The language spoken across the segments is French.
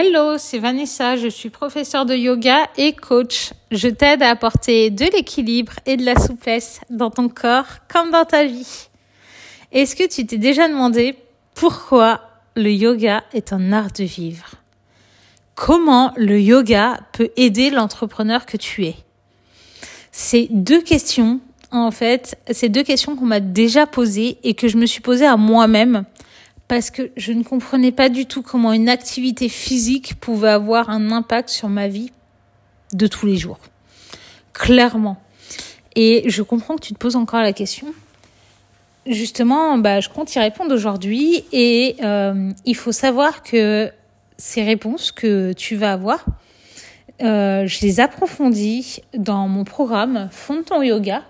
Hello, c'est Vanessa, je suis professeure de yoga et coach. Je t'aide à apporter de l'équilibre et de la souplesse dans ton corps comme dans ta vie. Est-ce que tu t'es déjà demandé pourquoi le yoga est un art de vivre? Comment le yoga peut aider l'entrepreneur que tu es? C'est deux questions, en fait, c'est deux questions qu'on m'a déjà posées et que je me suis posées à moi-même parce que je ne comprenais pas du tout comment une activité physique pouvait avoir un impact sur ma vie de tous les jours. Clairement. Et je comprends que tu te poses encore la question. Justement, bah, je compte y répondre aujourd'hui et euh, il faut savoir que ces réponses que tu vas avoir, euh, je les approfondis dans mon programme Fond ton yoga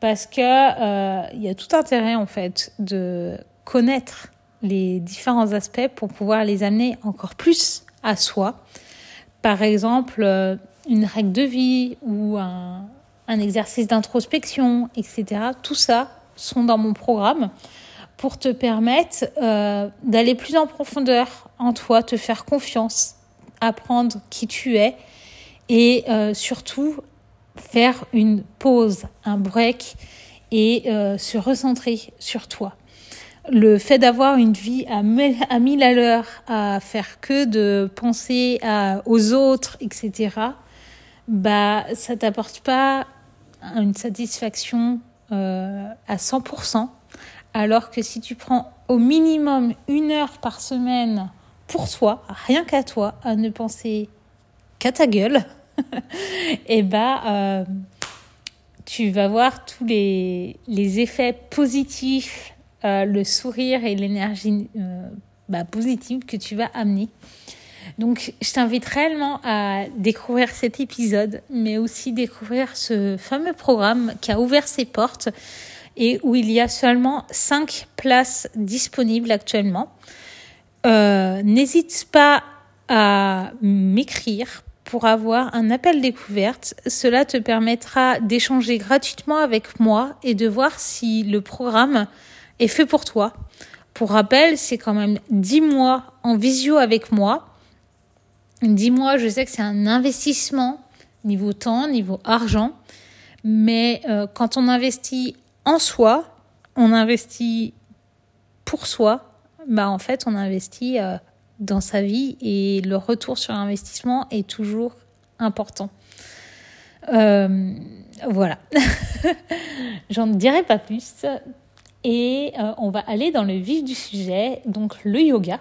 parce que euh, il y a tout intérêt en fait de connaître les différents aspects pour pouvoir les amener encore plus à soi. Par exemple, euh, une règle de vie ou un, exercice d'introspection, etc. Tout ça sont dans mon programme pour te permettre euh, d'aller plus en profondeur en toi, te faire confiance, apprendre qui tu es et euh, surtout faire une pause, un break et se recentrer sur toi le fait d'avoir une vie à, mille à l'heure, à faire que de penser à, aux autres, etc., bah, ça t'apporte pas une satisfaction euh, à 100%. Alors que si tu prends au minimum une heure par semaine pour toi, rien qu'à toi, à ne penser qu'à ta gueule, et eh bah, euh, tu vas voir tous les, les effets positifs euh, le sourire et l'énergie euh, bah, positive que tu vas amener. Donc, je t'invite réellement à découvrir cet épisode, mais aussi découvrir ce fameux programme qui a ouvert ses portes et où il y a seulement 5 places disponibles actuellement. Euh, n'hésite pas à m'écrire pour avoir un appel découverte. Cela te permettra d'échanger gratuitement avec moi et de voir si le programme est fait pour toi. Pour rappel, c'est quand même 10 mois en visio avec moi. 10 mois, je sais que c'est un investissement niveau temps, niveau argent. Mais euh, quand on investit en soi, on investit pour soi, bah en fait on investit euh, dans sa vie et le retour sur investissement est toujours important. Euh, voilà. J'en dirai pas plus. Et euh, on va aller dans le vif du sujet, donc le yoga.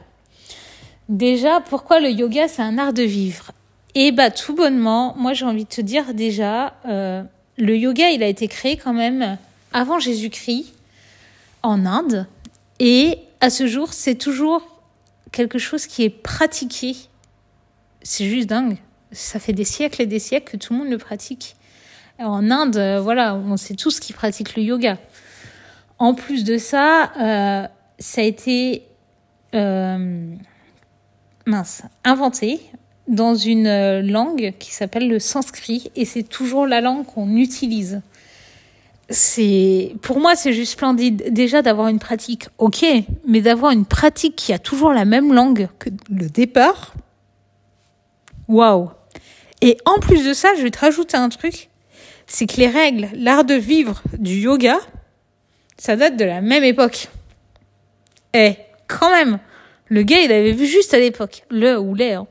Déjà, pourquoi le yoga, c'est un art de vivre? Et bah tout bonnement, moi j'ai envie de te dire déjà, euh, le yoga, il a été créé quand même avant Jésus-Christ en Inde. Et à ce jour, c'est toujours quelque chose qui est pratiqué. C'est juste dingue. Ça fait des siècles et des siècles que tout le monde le pratique. En Inde, euh, voilà, on sait tous qui pratiquent le yoga. En plus de ça, euh, ça a été euh, mince, inventé dans une langue qui s'appelle le sanskrit et c'est toujours la langue qu'on utilise. C'est pour moi c'est juste splendide déjà d'avoir une pratique OK, mais d'avoir une pratique qui a toujours la même langue que le départ. Waouh. Et en plus de ça, je vais te rajouter un truc, c'est que les règles, l'art de vivre du yoga, ça date de la même époque. Eh, quand même, le gars, il avait vu juste à l'époque, le ou. Hein.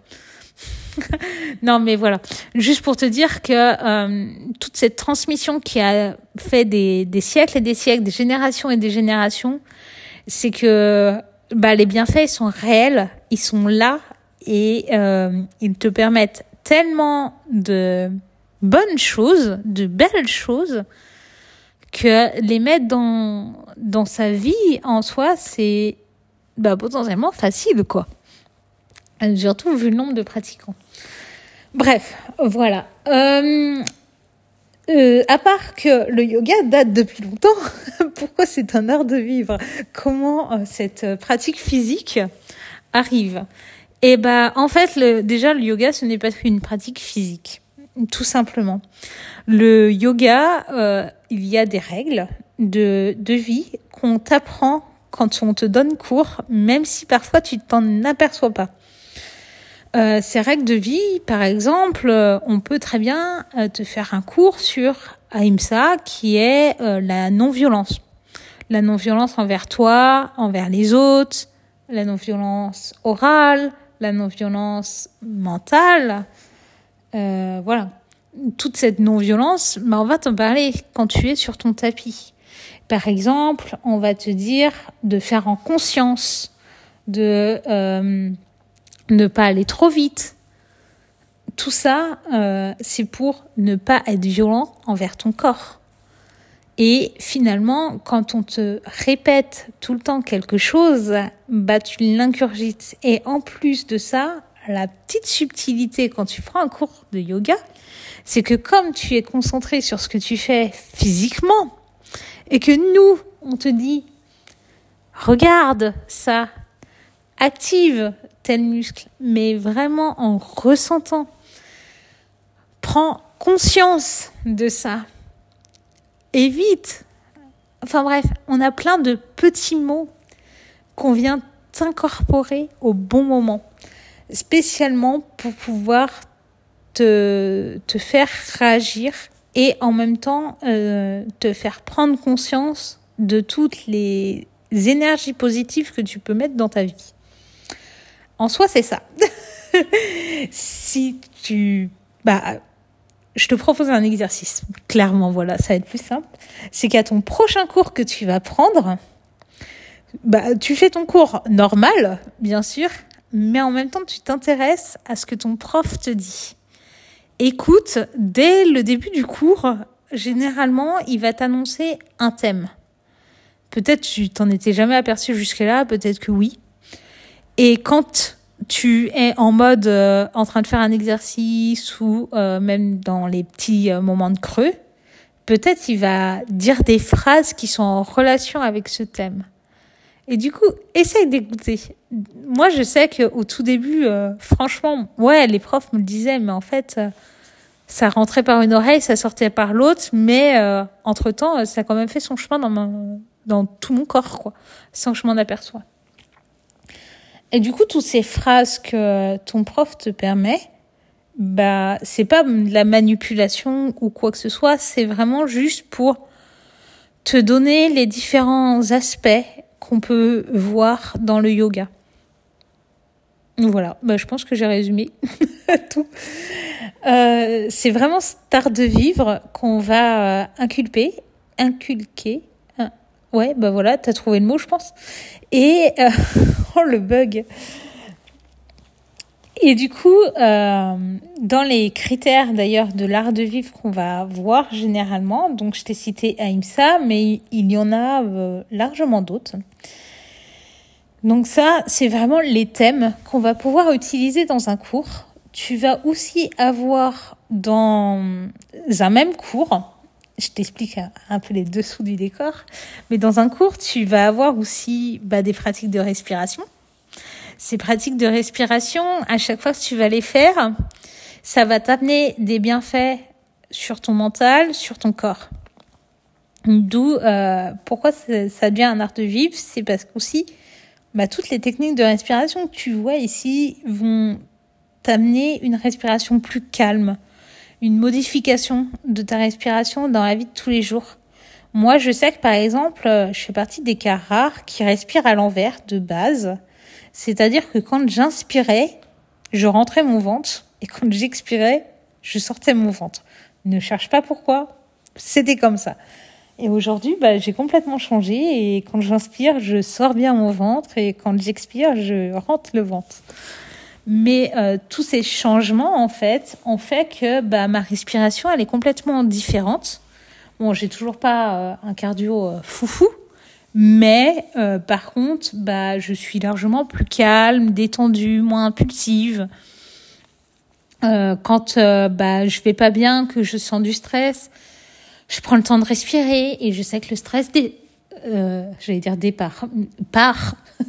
non, mais voilà, juste pour te dire que euh, toute cette transmission qui a fait des, des siècles et des siècles, des générations et des générations, c'est que bah, les bienfaits ils sont réels, ils sont là et euh, ils te permettent tellement de bonnes choses, de belles choses, que les mettre dans, sa vie en soi, c'est bah, potentiellement facile, quoi. Surtout vu le nombre de pratiquants. Bref, voilà. Euh, euh, à part que le yoga date depuis longtemps, pourquoi c'est un art de vivre? Comment euh, cette pratique physique arrive? Eh ben, en fait, déjà, le yoga, ce n'est pas qu'une pratique physique tout simplement. Le yoga, euh, il y a des règles de, vie qu'on t'apprend quand on te donne cours, même si parfois tu t'en aperçois pas. euh, ces règles de vie, par exemple, euh, on peut très bien te faire un cours sur Ahimsa, qui est la non-violence. La non-violence envers toi, envers les autres, la non-violence orale, la non-violence mentale. Voilà. Toute cette non-violence, bah, on va t'en parler quand tu es sur ton tapis. Par exemple, on va te dire de faire en conscience, de ne pas aller trop vite. Tout ça, euh, c'est pour ne pas être violent envers ton corps. Et finalement, quand on te répète tout le temps quelque chose, bah tu l'incurgites. Et en plus de ça, la petite subtilité quand tu prends un cours de yoga, c'est que comme tu es concentré sur ce que tu fais physiquement, et que nous, on te dit, regarde ça, active tel muscle, mais vraiment en ressentant. Prends conscience de ça. Évite. Enfin bref, on a plein de petits mots qu'on vient t'incorporer au bon moment, spécialement pour pouvoir te, te faire réagir et en même temps euh, te faire prendre conscience de toutes les énergies positives que tu peux mettre dans ta vie. En soi, c'est ça. si tu... Bah, je te propose un exercice. Clairement, voilà, ça va être plus simple. C'est qu'à ton prochain cours que tu vas prendre, bah, tu fais ton cours normal, bien sûr, mais en même temps, tu t'intéresses à ce que ton prof te dit. Écoute, dès le début du cours, généralement, il va t'annoncer un thème. Peut-être tu t'en étais jamais aperçu jusque-là, peut-être que oui. Et quand tu es en mode euh, en train de faire un exercice ou euh, même dans les petits euh, moments de creux, peut-être il va dire des phrases qui sont en relation avec ce thème. Et du coup, essaye d'écouter. Moi, je sais qu'au tout début, franchement, ouais, les profs me le disaient, mais en fait, ça rentrait par une oreille, ça sortait par l'autre, mais entre-temps, ça a quand même fait son chemin dans, dans tout mon corps, quoi, sans que je m'en aperçois. Et du coup, toutes ces phrases que ton prof te permet, bah, c'est pas de la manipulation ou quoi que ce soit, c'est vraiment juste pour te donner les différents aspects qu'on peut voir dans le yoga. Voilà, bah, je pense que j'ai résumé tout. Euh, c'est vraiment cet art de vivre qu'on va euh, inculper, inculquer. ouais, bah voilà, t'as trouvé le mot, je pense. Et euh, oh le bug. Et du coup, euh, dans les critères d'ailleurs de l'art de vivre qu'on va voir généralement, donc je t'ai cité Aïmsa, mais il y en a euh, largement d'autres. Donc ça, c'est vraiment les thèmes qu'on va pouvoir utiliser dans un cours. Tu vas aussi avoir dans un même cours, je t'explique un peu les dessous du décor. Mais dans un cours, tu vas avoir aussi bah, des pratiques de respiration. Ces pratiques de respiration, à chaque fois que tu vas les faire, ça va t'amener des bienfaits sur ton mental, sur ton corps. D'où euh, pourquoi ça devient un art de vivre, c'est parce qu'aussi bah, toutes les techniques de respiration que tu vois ici vont t'amener une respiration plus calme, une modification de ta respiration dans la vie de tous les jours. Moi, je sais que par exemple, euh, je fais partie des cas rares qui respirent à l'envers de base. C'est-à-dire que quand j'inspirais, je rentrais mon ventre et quand j'expirais, je sortais mon ventre. Ne cherche pas pourquoi, c'était comme ça. Et aujourd'hui, bah, j'ai complètement changé et quand j'inspire, je sors bien mon ventre et quand j'expire, je rentre le ventre. Mais euh, tous ces changements, en fait, ont fait que bah, ma respiration, elle est complètement différente. Bon, j'ai toujours pas euh, un cardio euh, foufou, mais par contre, bah, je suis largement plus calme, détendue, moins impulsive. quand bah, je vais pas bien, que je sens du stress, je prends le temps de respirer et je sais que le stress, dé... j'allais dire départ, part.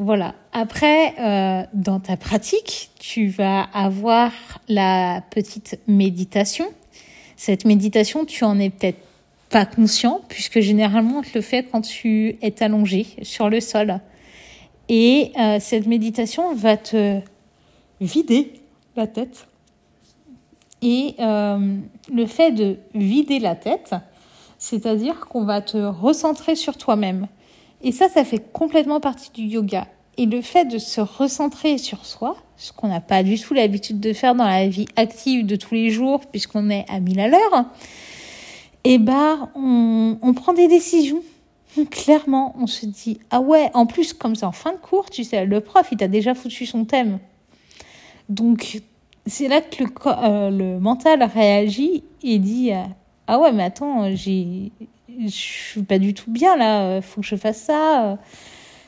Voilà. Après, euh, dans ta pratique, tu vas avoir la petite méditation. Cette méditation, tu en es peut-être pas conscient, puisque généralement, on te le fait quand tu es allongé sur le sol. Et euh, cette méditation va te vider la tête. Et euh, le fait de vider la tête, c'est-à-dire qu'on va te recentrer sur toi-même. Et ça, ça fait complètement partie du yoga. Et le fait de se recentrer sur soi, ce qu'on n'a pas du tout l'habitude de faire dans la vie active de tous les jours, puisqu'on est à 1000 à l'heure, eh ben, on, prend des décisions. Clairement, on se dit, ah ouais, en plus, comme c'est en fin de cours, tu sais, le prof, il t'a déjà foutu son thème. Donc, c'est là que le, euh, mental réagit et dit, euh, ah ouais, mais attends, j'ai, je suis pas du tout bien là, faut que je fasse ça.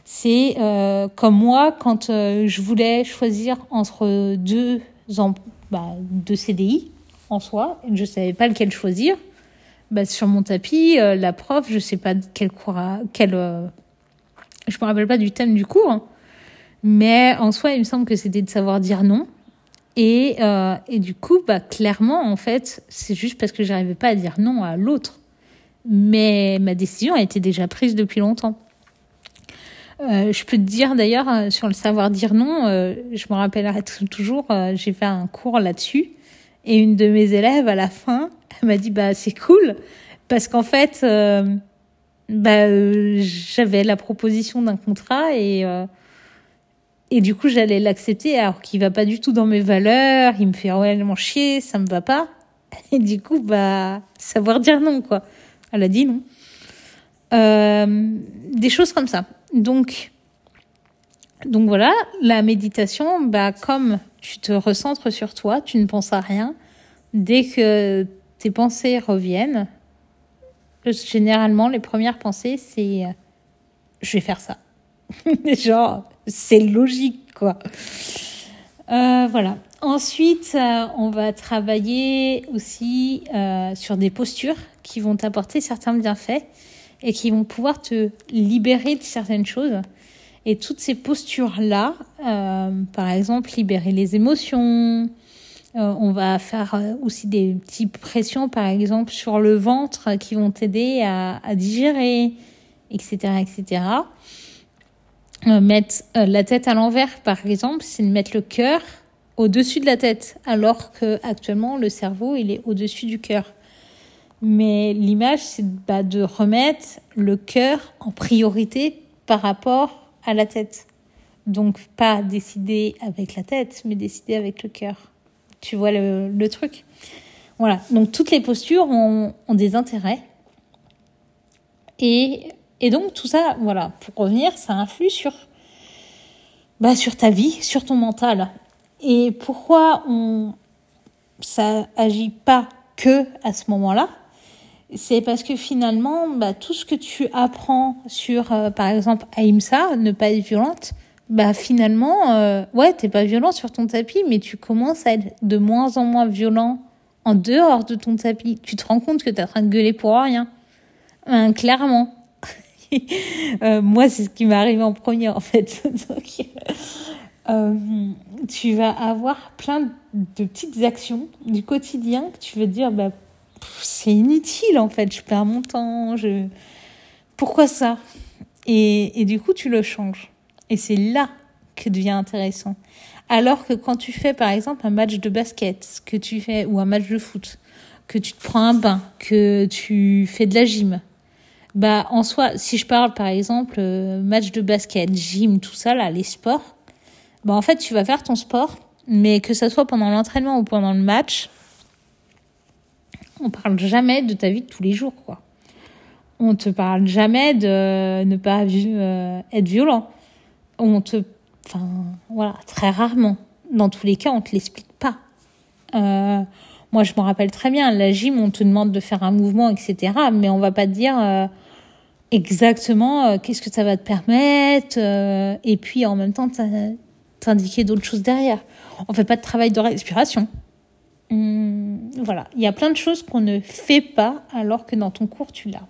C'est euh, comme moi quand euh, je voulais choisir entre deux, bah, CDI en soi, je savais pas lequel choisir. Bah, sur mon tapis, euh, la prof, je sais pas quel cours, quel, je me rappelle pas du thème du cours, mais en soi, il me semble que c'était de savoir dire non. Et, et du coup, bah, clairement, en fait, c'est juste parce que j'arrivais pas à dire non à l'autre. Mais ma décision a été déjà prise depuis longtemps. Euh, je peux te dire d'ailleurs euh, sur le savoir dire non, euh, je me rappellerai toujours, euh, j'ai fait un cours là-dessus et une de mes élèves à la fin, elle m'a dit bah c'est cool parce qu'en fait bah j'avais la proposition d'un contrat et et du coup j'allais l'accepter alors qu'il va pas du tout dans mes valeurs, il me fait réellement chier, ça me va pas et du coup bah savoir dire non quoi. Elle a dit non. des choses comme ça. Donc, donc voilà, la méditation, bah, comme tu te recentres sur toi, tu ne penses à rien. Dès que tes pensées reviennent, généralement, les premières pensées, c'est euh, je vais faire ça. Genre, c'est logique, quoi. Euh, voilà. Ensuite, euh, on va travailler aussi euh, sur des postures qui vont t'apporter certains bienfaits et qui vont pouvoir te libérer de certaines choses. Et toutes ces postures-là, euh, par exemple, libérer les émotions, euh, on va faire euh, aussi des petites pressions, par exemple, sur le ventre qui vont t'aider à, digérer, etc., etc. Mettre la tête à l'envers, par exemple, c'est de mettre le cœur au-dessus de la tête, alors que actuellement le cerveau il est au-dessus du cœur. Mais l'image, c'est bah, de remettre le cœur en priorité par rapport à la tête. Donc, pas décider avec la tête, mais décider avec le cœur. Tu vois le, truc? Voilà. Donc, toutes les postures ont, ont des intérêts. Et, et donc, tout ça, voilà, pour revenir, ça influe sur, bah, sur ta vie, sur ton mental. Et pourquoi on, ça agit pas que à ce moment-là? C'est parce que finalement, bah, tout ce que tu apprends sur, euh, par exemple, Aïmsa, ne pas être violente, bah finalement, euh, ouais, t'es pas violent sur ton tapis, mais tu commences à être de moins en moins violent en dehors de ton tapis. Tu te rends compte que t'es en train de gueuler pour rien. Hein, clairement. euh, moi, c'est ce qui m'est arrivé en premier, en fait. Donc, euh, tu vas avoir plein de petites actions du quotidien que tu veux dire, bah, c'est inutile en fait, je perds mon temps, je... Pourquoi ça? Et, et du coup, tu le changes. Et c'est là que devient intéressant. Alors que quand tu fais par exemple un match de basket, que tu fais ou un match de foot, que tu te prends un bain, que tu fais de la gym, bah en soi, si je parle par exemple euh, match de basket, gym, tout ça là, les sports, bah en fait tu vas faire ton sport, mais que ça soit pendant l'entraînement ou pendant le match, on parle jamais de ta vie de tous les jours, quoi. On te parle jamais de ne pas euh, être violent. On te, enfin, voilà, très rarement. Dans tous les cas, on te l'explique pas. Euh, moi, je me rappelle très bien, la gym, on te demande de faire un mouvement, etc. Mais on va pas te dire euh, exactement qu'est-ce que ça va te permettre. Et puis, en même temps, t'indiquer d'autres choses derrière. On fait pas de travail de respiration. Hum, voilà, il y a plein de choses qu'on ne fait pas alors que dans ton cours tu l'as.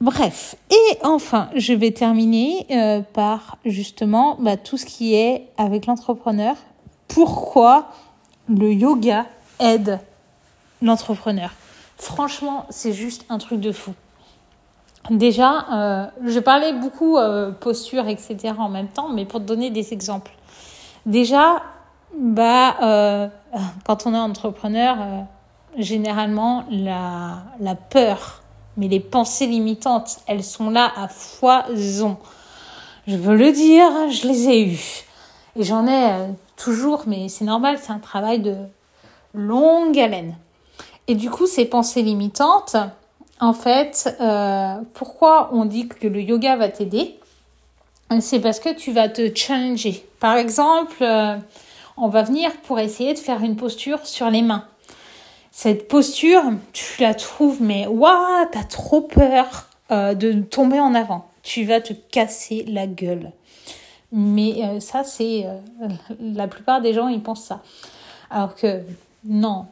Bref, et enfin, je vais terminer euh, par justement bah, tout ce qui est avec l'entrepreneur. Pourquoi le yoga aide l'entrepreneur? Franchement, c'est juste un truc de fou. Déjà, euh, je parlais beaucoup euh, posture, etc. en même temps, mais pour te donner des exemples. Déjà, bah, quand on est entrepreneur, euh, généralement, la, la peur, mais les pensées limitantes, elles sont là à foison. Je veux le dire, je les ai eues. Et j'en ai euh, toujours, mais c'est normal, c'est un travail de longue haleine. Et du coup, ces pensées limitantes, en fait, euh, pourquoi on dit que le yoga va t'aider? C'est parce que tu vas te challenger. Par exemple, euh, on va venir pour essayer de faire une posture sur les mains. Cette posture, tu la trouves, mais waouh, t'as trop peur euh, de tomber en avant. Tu vas te casser la gueule. Mais ça, c'est la plupart des gens, ils pensent ça. Alors que non,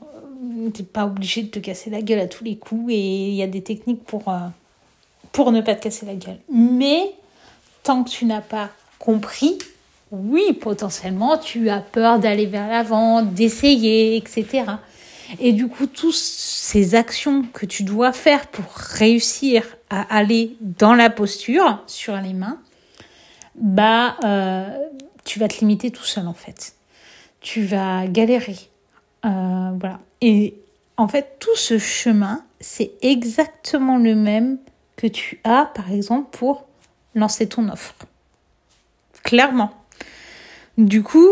t'es pas obligé de te casser la gueule à tous les coups et il y a des techniques euh, pour ne pas te casser la gueule. Mais tant que tu n'as pas compris, oui, potentiellement, tu as peur d'aller vers l'avant, d'essayer, etc. Et du coup, toutes ces actions que tu dois faire pour réussir à aller dans la posture sur les mains, bah, euh, tu vas te limiter tout seul en fait. Tu vas galérer. Euh, voilà. Et en fait, tout ce chemin, c'est exactement le même que tu as, par exemple, pour lancer ton offre. Clairement. Du coup,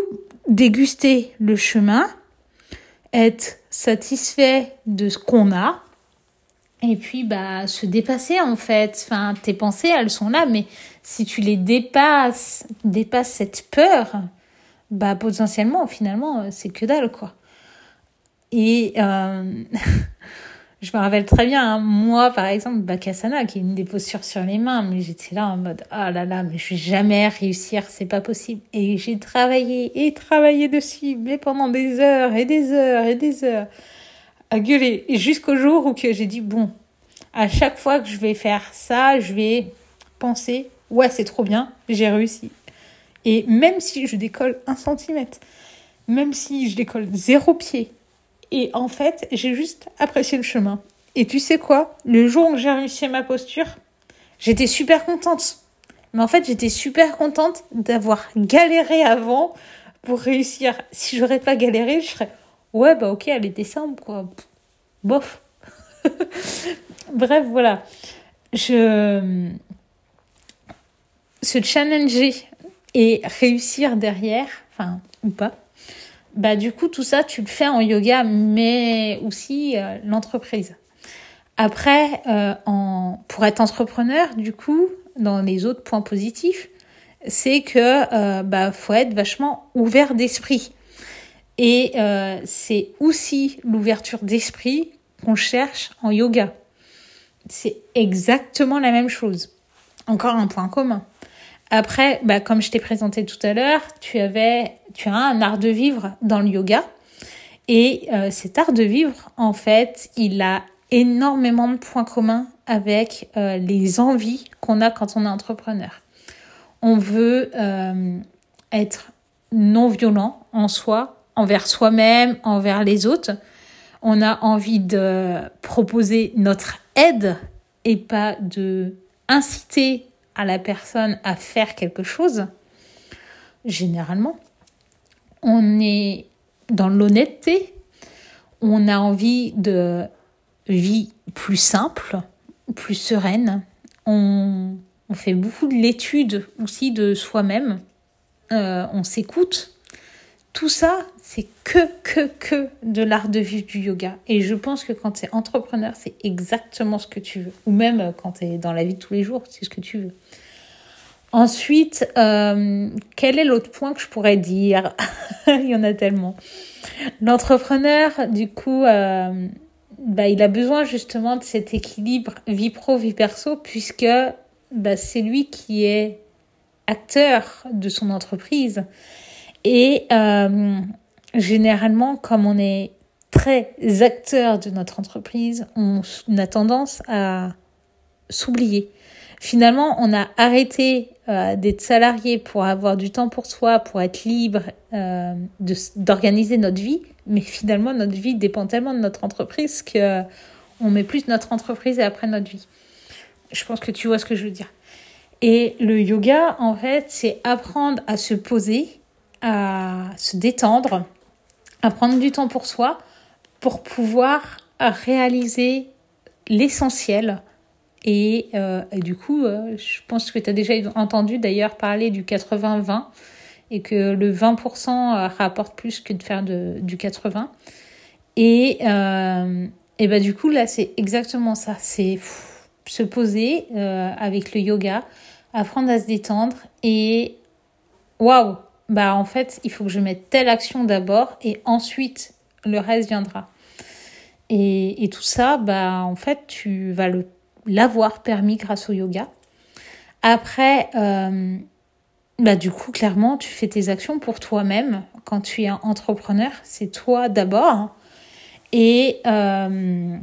déguster le chemin, être satisfait de ce qu'on a, et puis bah se dépasser en fait. Enfin, tes pensées, elles sont là, mais si tu les dépasses, dépasses cette peur, bah potentiellement, finalement, c'est que dalle quoi. Et euh, je me rappelle très bien, hein, moi par exemple, Bakasana, qui est une des postures sur les mains, mais j'étais là en mode ah là là, mais je vais jamais réussir, c'est pas possible. Et j'ai travaillé et travaillé dessus, mais pendant des heures et des heures et des heures, à gueuler, jusqu'au jour où j'ai dit bon, à chaque fois que je vais faire ça, je vais penser ouais c'est trop bien, j'ai réussi. Et même si je décolle un centimètre, même si je décolle zéro pied, et en fait, j'ai juste apprécié le chemin. Et tu sais quoi? Le jour où j'ai réussi ma posture, j'étais super contente. Mais en fait, j'étais super contente d'avoir galéré avant pour réussir. Si j'aurais pas galéré, je serais ouais bah ok, elle est simple quoi. Bof. Bref, voilà. Je se challenger et réussir derrière, enfin ou pas, bah du coup tout ça tu le fais en yoga mais aussi euh, l'entreprise. Après euh, en pour être entrepreneur du coup dans les autres points positifs c'est que euh, bah faut être vachement ouvert d'esprit et c'est aussi l'ouverture d'esprit qu'on cherche en yoga. C'est exactement la même chose. Encore un point commun. Après, bah, comme je t'ai présenté tout à l'heure, tu avais, tu as un art de vivre dans le yoga. Et euh, cet art de vivre, en fait, il a énormément de points communs avec euh, les envies qu'on a quand on est entrepreneur. On veut euh, être non violent en soi, envers soi-même, envers les autres. On a envie de proposer notre aide et pas de inciter à la personne à faire quelque chose, généralement, on est dans l'honnêteté, on a envie de vie plus simple, plus sereine, on, fait beaucoup de l'étude aussi de soi-même, euh, on s'écoute. Tout ça, c'est que, que, que de l'art de vivre du yoga. Et je pense que quand tu es entrepreneur, c'est exactement ce que tu veux. Ou même quand tu es dans la vie de tous les jours, c'est ce que tu veux. Ensuite, euh, quel est l'autre point que je pourrais dire? Il y en a tellement. L'entrepreneur, du coup, euh, bah, il a besoin justement de cet équilibre vie pro, vie perso, puisque bah, c'est lui qui est acteur de son entreprise. Et euh, généralement, comme on est très acteur de notre entreprise, on a tendance à s'oublier. Finalement, on a arrêté euh, d'être salarié pour avoir du temps pour soi, pour être libre, euh, d'organiser notre vie. Mais finalement, notre vie dépend tellement de notre entreprise que on met plus notre entreprise après notre vie. Je pense que tu vois ce que je veux dire. Et le yoga, en fait, c'est apprendre à se poser à se détendre, à prendre du temps pour soi, pour pouvoir réaliser l'essentiel. Et, euh, du coup, euh, je pense que tu as déjà entendu d'ailleurs parler du 80-20 et que le 20% rapporte plus que de faire de, du 80. Et, euh, et bah, du coup, là, c'est exactement ça. C'est se poser avec le yoga, apprendre à se détendre et waouh, bah en fait, il faut que je mette telle action d'abord et ensuite le reste viendra. Et, et, tout ça, bah en fait, tu vas l'avoir permis grâce au yoga. Après, euh, bah du coup, clairement, tu fais tes actions pour toi-même. Quand tu es un entrepreneur, c'est toi d'abord. Et euh,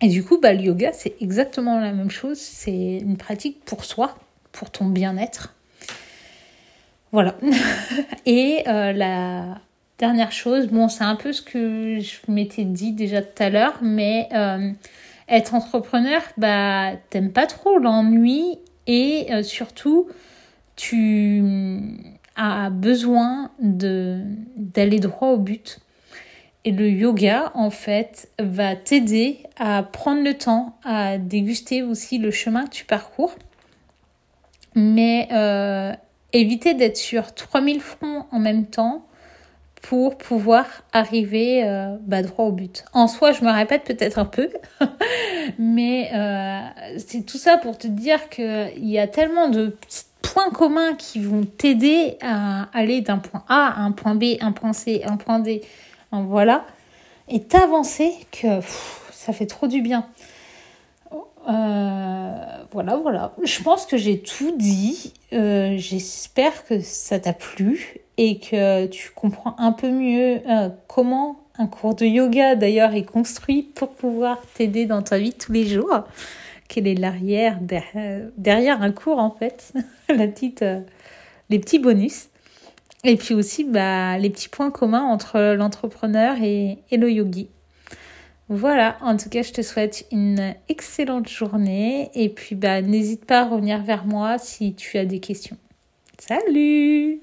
et du coup, bah, le yoga, c'est exactement la même chose. C'est une pratique pour soi, pour ton bien-être. Voilà. Et euh, la dernière chose, bon, c'est un peu ce que je m'étais dit déjà tout à l'heure, mais euh, être entrepreneur, bah, t'aimes pas trop l'ennui et euh, surtout, tu as besoin d'aller droit au but. Et le yoga, en fait, va t'aider à prendre le temps, à déguster aussi le chemin que tu parcours. Mais éviter d'être sur 3000 fronts en même temps pour pouvoir arriver euh, bah, droit au but. En soi, je me répète peut-être un peu, mais euh, c'est tout ça pour te dire qu'il y a tellement de points communs qui vont t'aider à aller d'un point A à un point B, un point C, un point D voilà. Et t'avancer que ça fait trop du bien. Euh, voilà, voilà. Je pense que j'ai tout dit. Euh, j'espère que ça t'a plu et que tu comprends un peu mieux euh, comment un cours de yoga d'ailleurs est construit pour pouvoir t'aider dans ta vie tous les jours. Quel est l'arrière derrière, un cours en fait, la petite, les petits bonus. Et puis aussi bah, les petits points communs entre l'entrepreneur et, et le yogi. Voilà, en tout cas, je te souhaite une excellente journée et puis bah, n'hésite pas à revenir vers moi si tu as des questions. Salut